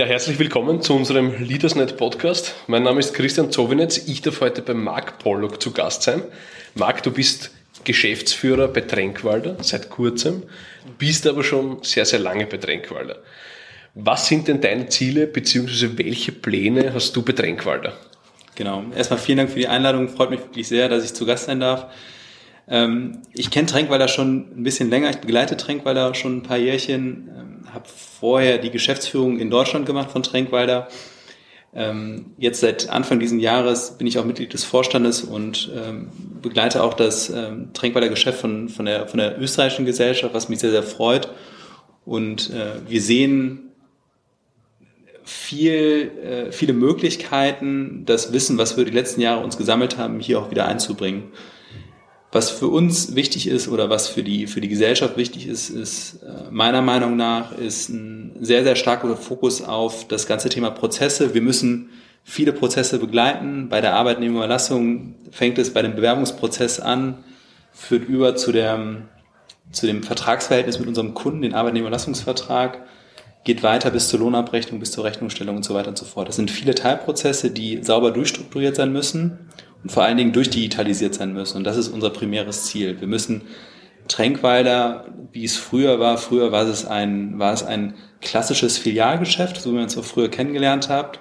Ja, herzlich willkommen zu unserem Leadersnet Podcast. Mein Name ist Christian Zowinetz. Ich darf heute bei Marc Pollock zu Gast sein. Marc, du bist Geschäftsführer bei Tränkwalder seit kurzem, bist aber schon sehr, sehr lange bei Tränkwalder. Was sind denn deine Ziele bzw. welche Pläne hast du bei Tränkwalder? Genau. Erstmal vielen Dank für die Einladung. Freut mich wirklich sehr, dass ich zu Gast sein darf. Ähm, ich kenne Tränkwalder schon ein bisschen länger. Ich begleite Tränkwalder schon ein paar Jährchen. Ähm, habe vorher die Geschäftsführung in Deutschland gemacht von Tränkwalder. Ähm, jetzt seit Anfang dieses Jahres bin ich auch Mitglied des Vorstandes und begleite auch das Tränkwalder Geschäft von, von, der, von der österreichischen Gesellschaft, was mich sehr, sehr freut. Und äh, wir sehen viel, äh, viele Möglichkeiten, das Wissen, was wir die letzten Jahre uns gesammelt haben, hier auch wieder einzubringen. Was für uns wichtig ist oder was für die, für die Gesellschaft wichtig ist, ist äh, meiner Meinung nach, ist ein sehr, sehr starker Fokus auf das ganze Thema Prozesse. Wir müssen viele Prozesse begleiten. Bei der Arbeitnehmerüberlassung fängt es bei dem Bewerbungsprozess an, führt über zu, der, zu dem Vertragsverhältnis mit unserem Kunden, den Arbeitnehmerlassungsvertrag geht weiter bis zur Lohnabrechnung, bis zur Rechnungsstellung und so weiter und so fort. Das sind viele Teilprozesse, die sauber durchstrukturiert sein müssen und vor allen Dingen durchdigitalisiert sein müssen. Und das ist unser primäres Ziel. Wir müssen Tränkwalder, wie es früher war, früher war es ein, war es ein klassisches Filialgeschäft, so wie man es auch früher kennengelernt hat,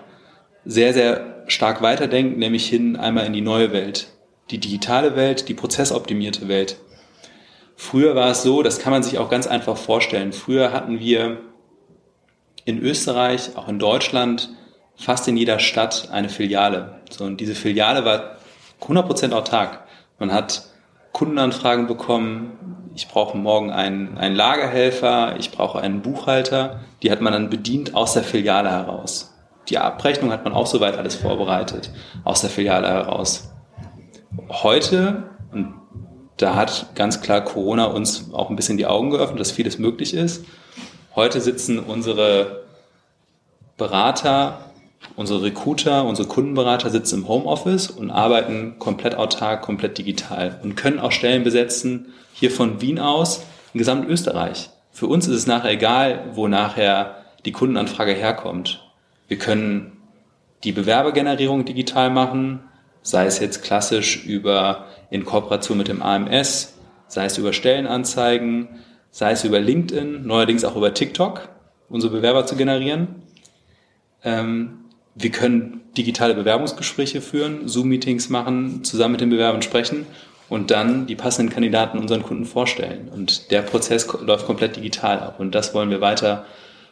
sehr, sehr stark weiterdenken, nämlich hin einmal in die neue Welt. Die digitale Welt, die prozessoptimierte Welt. Früher war es so, das kann man sich auch ganz einfach vorstellen. Früher hatten wir in Österreich, auch in Deutschland, fast in jeder Stadt eine Filiale. So, und diese Filiale war 100% autark. Man hat Kundenanfragen bekommen, ich brauche morgen einen, einen Lagerhelfer, ich brauche einen Buchhalter. Die hat man dann bedient aus der Filiale heraus. Die Abrechnung hat man auch soweit alles vorbereitet, aus der Filiale heraus. Heute, und da hat ganz klar Corona uns auch ein bisschen die Augen geöffnet, dass vieles möglich ist, Heute sitzen unsere Berater, unsere Recruiter, unsere Kundenberater sitzen im Homeoffice und arbeiten komplett autark, komplett digital und können auch Stellen besetzen, hier von Wien aus, in Gesamtösterreich. Für uns ist es nachher egal, wo nachher die Kundenanfrage herkommt. Wir können die Bewerbergenerierung digital machen, sei es jetzt klassisch über in Kooperation mit dem AMS, sei es über Stellenanzeigen, sei es über LinkedIn, neuerdings auch über TikTok, unsere Bewerber zu generieren. Ähm, wir können digitale Bewerbungsgespräche führen, Zoom-Meetings machen, zusammen mit den Bewerbern sprechen und dann die passenden Kandidaten unseren Kunden vorstellen. Und der Prozess läuft komplett digital ab. Und das wollen wir weiter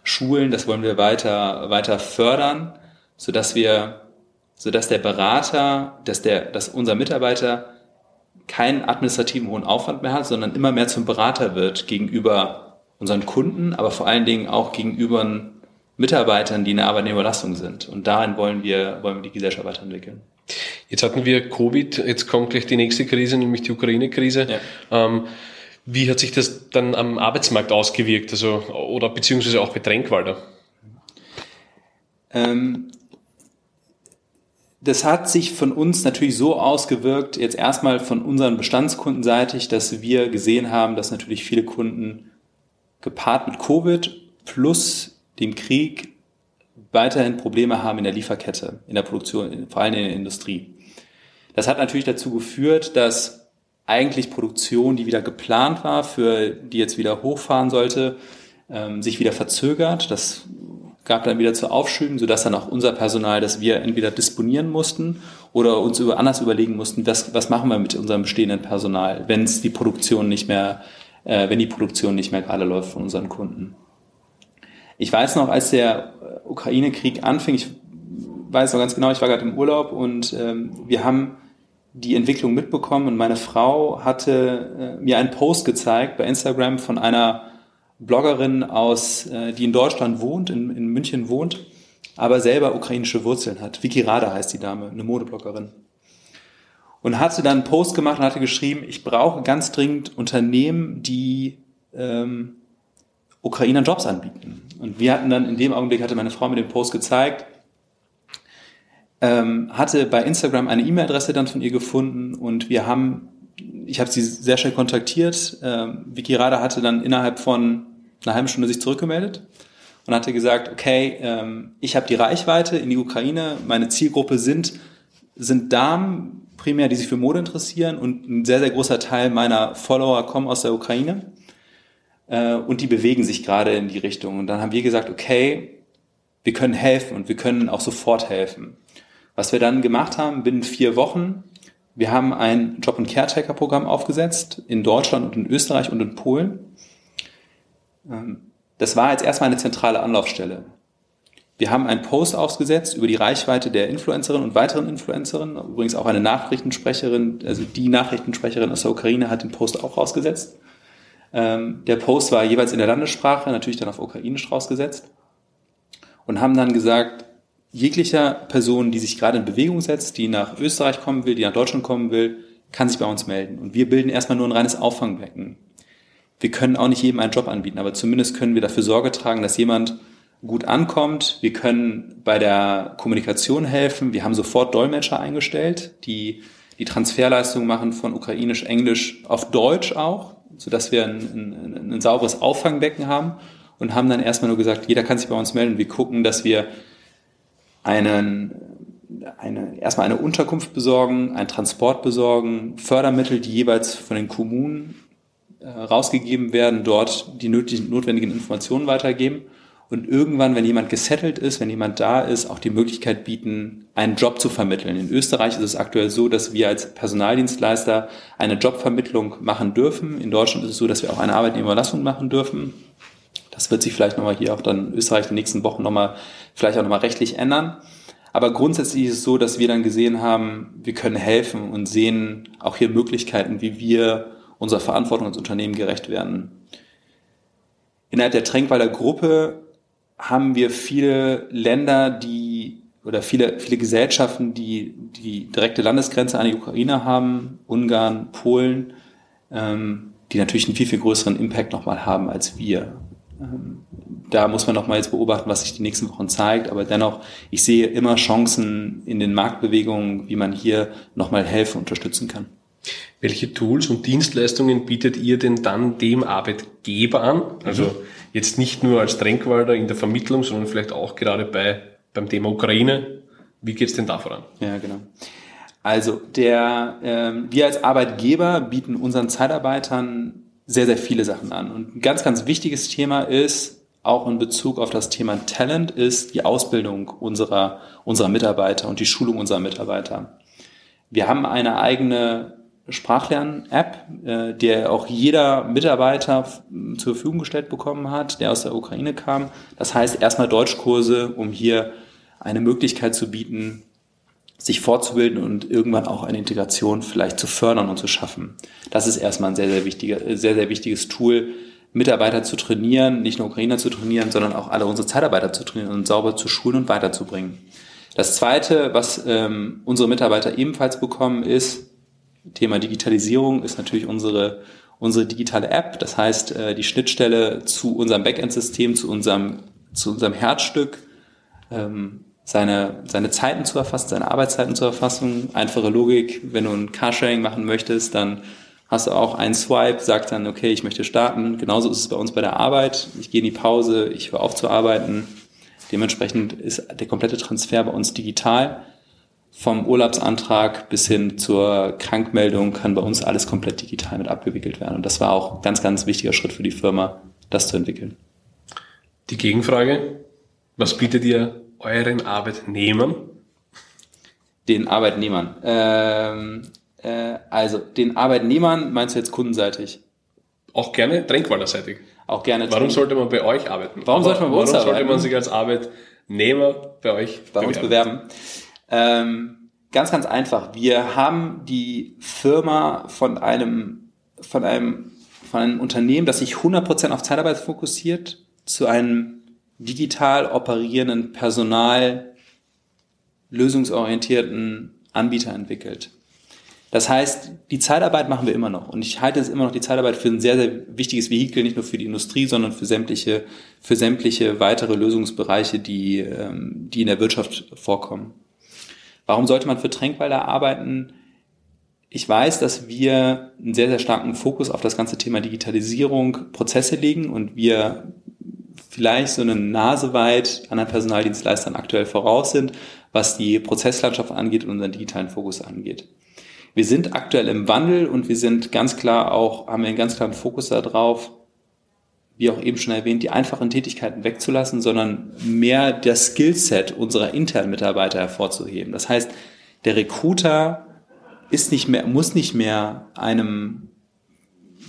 schulen, das wollen wir weiter, weiter fördern, sodass wir, sodass der Berater, dass der, dass unser Mitarbeiter keinen administrativen hohen Aufwand mehr hat, sondern immer mehr zum Berater wird gegenüber unseren Kunden, aber vor allen Dingen auch gegenüber Mitarbeitern, die in der Arbeitnehmerbelastung sind. Und darin wollen wir, wollen wir die Gesellschaft weiterentwickeln. Jetzt hatten wir Covid, jetzt kommt gleich die nächste Krise, nämlich die Ukraine-Krise. Ja. Ähm, wie hat sich das dann am Arbeitsmarkt ausgewirkt, also oder beziehungsweise auch bei Tränkwalder? Ähm, das hat sich von uns natürlich so ausgewirkt, jetzt erstmal von unseren Bestandskundenseitig, dass wir gesehen haben, dass natürlich viele Kunden gepaart mit Covid plus dem Krieg weiterhin Probleme haben in der Lieferkette, in der Produktion, vor allem in der Industrie. Das hat natürlich dazu geführt, dass eigentlich Produktion, die wieder geplant war, für die jetzt wieder hochfahren sollte, ähm, sich wieder verzögert. Das gab dann wieder zu Aufschüben, sodass dann auch unser Personal, das wir entweder disponieren mussten oder uns über, anders überlegen mussten, was, was machen wir mit unserem bestehenden Personal, wenn es die Produktion nicht mehr, äh, wenn die Produktion nicht mehr gerade läuft von unseren Kunden. Ich weiß noch, als der Ukraine-Krieg anfing, ich weiß noch ganz genau, ich war gerade im Urlaub und ähm, wir haben die Entwicklung mitbekommen und meine Frau hatte äh, mir einen Post gezeigt bei Instagram von einer Bloggerin aus, äh, die in Deutschland wohnt, in, in München wohnt, aber selber ukrainische Wurzeln hat. Vicky Rada heißt die Dame, eine Modebloggerin. Und hatte dann einen Post gemacht und hatte geschrieben, ich brauche ganz dringend Unternehmen, die ähm, Ukrainern Jobs anbieten. Und wir hatten dann in dem Augenblick, hatte meine Frau mir den Post gezeigt, ähm, hatte bei Instagram eine E-Mail-Adresse dann von ihr gefunden und wir haben ich habe sie sehr schnell kontaktiert. Ähm, Vicky Rada hatte dann innerhalb von einer halben Stunde sich zurückgemeldet und hatte gesagt, okay, ähm, ich habe die Reichweite in die Ukraine, meine Zielgruppe sind, sind Damen primär, die sich für Mode interessieren und ein sehr, sehr großer Teil meiner Follower kommen aus der Ukraine äh, und die bewegen sich gerade in die Richtung. Und dann haben wir gesagt, okay, wir können helfen und wir können auch sofort helfen. Was wir dann gemacht haben, binnen vier Wochen, wir haben ein Job- und Caretaker-Programm aufgesetzt in Deutschland und in Österreich und in Polen. Ähm, das war jetzt erstmal eine zentrale Anlaufstelle. Wir haben einen Post ausgesetzt über die Reichweite der Influencerin und weiteren Influencerinnen. Übrigens auch eine Nachrichtensprecherin, also die Nachrichtensprecherin aus der Ukraine hat den Post auch rausgesetzt. Ähm, der Post war jeweils in der Landessprache, natürlich dann auf Ukrainisch rausgesetzt. Und haben dann gesagt, jeglicher Person, die sich gerade in Bewegung setzt, die nach Österreich kommen will, die nach Deutschland kommen will, kann sich bei uns melden. Und wir bilden erstmal nur ein reines Auffangbecken. Wir können auch nicht jedem einen Job anbieten, aber zumindest können wir dafür Sorge tragen, dass jemand gut ankommt. Wir können bei der Kommunikation helfen. Wir haben sofort Dolmetscher eingestellt, die die Transferleistung machen von Ukrainisch, Englisch auf Deutsch auch, sodass wir ein, ein, ein sauberes Auffangbecken haben und haben dann erstmal nur gesagt, jeder kann sich bei uns melden. Wir gucken, dass wir einen, eine, erstmal eine Unterkunft besorgen, einen Transport besorgen, Fördermittel, die jeweils von den Kommunen äh, rausgegeben werden, dort die nötigen, notwendigen Informationen weitergeben und irgendwann, wenn jemand gesettelt ist, wenn jemand da ist, auch die Möglichkeit bieten, einen Job zu vermitteln. In Österreich ist es aktuell so, dass wir als Personaldienstleister eine Jobvermittlung machen dürfen. In Deutschland ist es so, dass wir auch eine Arbeitnehmerlassung machen dürfen. Das wird sich vielleicht nochmal hier auch dann in Österreich in den nächsten Wochen nochmal, vielleicht auch nochmal rechtlich ändern. Aber grundsätzlich ist es so, dass wir dann gesehen haben, wir können helfen und sehen auch hier Möglichkeiten, wie wir unserer Verantwortung als Unternehmen gerecht werden. Innerhalb der Tränkwalder Gruppe haben wir viele Länder, die oder viele, viele Gesellschaften, die die direkte Landesgrenze an die Ukraine haben, Ungarn, Polen, ähm, die natürlich einen viel, viel größeren Impact nochmal haben als wir. Ähm, da muss man noch mal jetzt beobachten, was sich die nächsten Wochen zeigt. Aber dennoch, ich sehe immer Chancen in den Marktbewegungen, wie man hier noch mal helfen, unterstützen kann. Welche Tools und Dienstleistungen bietet ihr denn dann dem Arbeitgeber an? Also mhm. Jetzt nicht nur als Tränkwalder in der Vermittlung, sondern vielleicht auch gerade bei, beim Thema Ukraine. Wie geht's denn da voran? Ja, genau. Also der, äh, wir als Arbeitgeber bieten unseren Zeitarbeitern sehr, sehr viele Sachen an. Und ein ganz, ganz wichtiges Thema ist, auch in Bezug auf das Thema Talent, ist die Ausbildung unserer, unserer Mitarbeiter und die Schulung unserer Mitarbeiter. Wir haben eine eigene Sprachlern-App, äh, der auch jeder Mitarbeiter zur Verfügung gestellt bekommen hat, der aus der Ukraine kam. Das heißt erstmal Deutschkurse, um hier eine Möglichkeit zu bieten, sich fortzubilden und irgendwann auch eine Integration vielleicht zu fördern und zu schaffen. Das ist erstmal ein sehr, sehr wichtiger, sehr, sehr wichtiges Tool, Mitarbeiter zu trainieren, nicht nur Ukrainer zu trainieren, sondern auch alle unsere Zeitarbeiter zu trainieren und sauber zu schulen und weiterzubringen. Das zweite, was ähm, unsere Mitarbeiter ebenfalls bekommen, ist Thema Digitalisierung, ist natürlich unsere unsere digitale App. Das heißt, äh, die Schnittstelle zu unserem Backend-System, zu unserem zu unserem Herzstück, ähm, seine, seine Zeiten zu erfassen, seine Arbeitszeiten zu erfassen. Einfache Logik, wenn du ein Carsharing machen möchtest, dann hast du auch einen Swipe, sagt dann, okay, ich möchte starten. Genauso ist es bei uns bei der Arbeit. Ich gehe in die Pause, ich höre auf zu arbeiten. Dementsprechend ist der komplette Transfer bei uns digital. Vom Urlaubsantrag bis hin zur Krankmeldung kann bei uns alles komplett digital mit abgewickelt werden. Und das war auch ein ganz, ganz wichtiger Schritt für die Firma, das zu entwickeln. Die Gegenfrage, was bietet ihr euren Arbeitnehmern? Den Arbeitnehmern. Ähm, äh, also, den Arbeitnehmern meinst du jetzt kundenseitig? Auch gerne Tränkwalderseitig. Auch gerne. Warum sollte man bei euch arbeiten? Warum sollte man bei uns Warum arbeiten? sollte man sich als Arbeitnehmer bei euch bei bewerben? uns bewerben? Ähm, ganz, ganz einfach. Wir haben die Firma von einem, von einem, von einem Unternehmen, das sich 100% auf Zeitarbeit fokussiert, zu einem digital operierenden Personal lösungsorientierten Anbieter entwickelt. Das heißt, die Zeitarbeit machen wir immer noch. Und ich halte es immer noch die Zeitarbeit für ein sehr, sehr wichtiges Vehikel, nicht nur für die Industrie, sondern für sämtliche, für sämtliche weitere Lösungsbereiche, die, ähm, die in der Wirtschaft vorkommen. Warum sollte man für Tränkwalder arbeiten? Ich weiß, dass wir einen sehr, sehr starken Fokus auf das ganze Thema Digitalisierung, Prozesse legen und wir vielleicht so eine Nase weit anderen Personaldienstleistern aktuell voraus sind, was die Prozesslandschaft angeht und unseren digitalen Fokus angeht. Wir sind aktuell im Wandel und wir sind ganz klar auch, haben wir einen ganz klaren Fokus darauf, wie auch eben schon erwähnt, die einfachen Tätigkeiten wegzulassen, sondern mehr das Skillset unserer internen Mitarbeiter hervorzuheben. Das heißt, der Recruiter ist nicht mehr, muss nicht mehr einem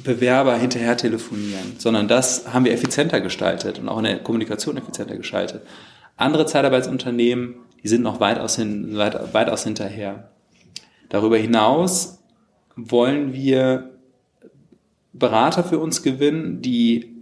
Bewerber hinterher telefonieren, sondern das haben wir effizienter gestaltet und auch in der Kommunikation effizienter gestaltet. Andere Zeitarbeitsunternehmen, die sind noch weitaus, hin, weit, weitaus hinterher. Darüber hinaus wollen wir Berater für uns gewinnen, die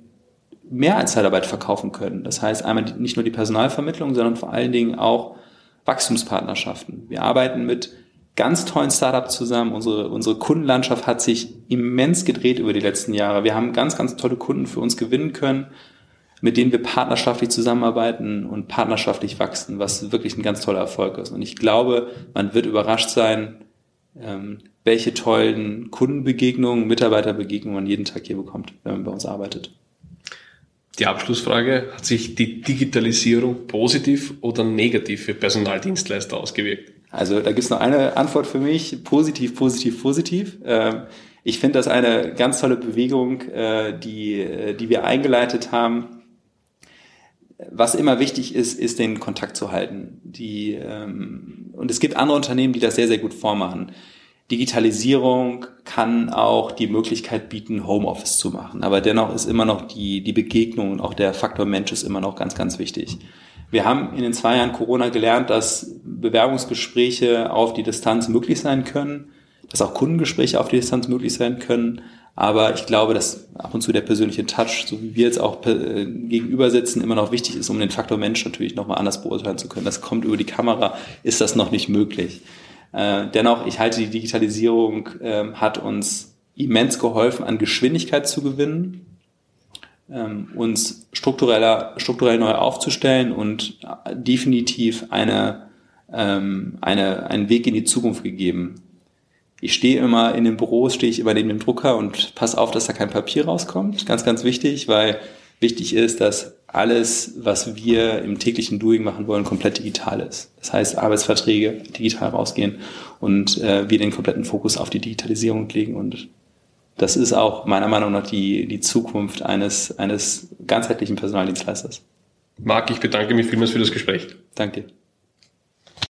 mehr als Zeitarbeit verkaufen können. Das heißt einmal nicht nur die Personalvermittlung, sondern vor allen Dingen auch Wachstumspartnerschaften. Wir arbeiten mit ganz tollen Startups zusammen. Unsere, unsere Kundenlandschaft hat sich immens gedreht über die letzten Jahre. Wir haben ganz, ganz tolle Kunden für uns gewinnen können, mit denen wir partnerschaftlich zusammenarbeiten und partnerschaftlich wachsen, was wirklich ein ganz toller Erfolg ist. Und ich glaube, man wird überrascht sein, ähm, welche tollen Kundenbegegnungen, Mitarbeiterbegegnungen man jeden Tag hier bekommt, wenn man bei uns arbeitet. Die Abschlussfrage, hat sich die Digitalisierung positiv oder negativ für Personaldienstleister ausgewirkt? Also da gibt's noch eine Antwort für mich, positiv, positiv, positiv. Ähm, ich finde das eine ganz tolle Bewegung, äh, die, äh, die wir eingeleitet haben. Was immer wichtig ist, ist den Kontakt zu halten. Die, ähm, und es gibt andere Unternehmen, die das sehr, sehr gut vormachen. Digitalisierung kann auch die Möglichkeit bieten, Homeoffice zu machen. Aber dennoch ist immer noch die, die Begegnung und auch der Faktor Mensch ist immer noch ganz, ganz wichtig. Wir haben in den zwei Jahren Corona gelernt, dass Bewerbungsgespräche auf die Distanz möglich sein können, dass auch Kundengespräche auf die Distanz möglich sein können. Aber ich glaube, dass ab und zu der persönliche Touch, so wie wir jetzt auch äh, gegenüber sitzen, immer noch wichtig ist, um den Faktor Mensch natürlich nochmal anders beurteilen zu können. Das kommt über die Kamera, ist das noch nicht möglich. Äh, dennoch, ich halte, die Digitalisierung äh, hat uns immens geholfen, an Geschwindigkeit zu gewinnen, ähm, uns struktureller, strukturell neu aufzustellen und definitiv eine, ähm, eine, einen Weg in die Zukunft gegeben. Ich stehe immer in den Büros, stehe ich immer neben dem Drucker und pass auf, dass da kein Papier rauskommt. Ganz, ganz wichtig, weil wichtig ist, dass alles, was wir im täglichen Doing machen wollen, komplett digital ist. Das heißt, Arbeitsverträge digital rausgehen und äh, wir den kompletten Fokus auf die Digitalisierung legen. Und das ist auch meiner Meinung nach die, die Zukunft eines, eines ganzheitlichen Personaldienstleisters. Marc, ich bedanke mich vielmals für das Gespräch. Danke dir.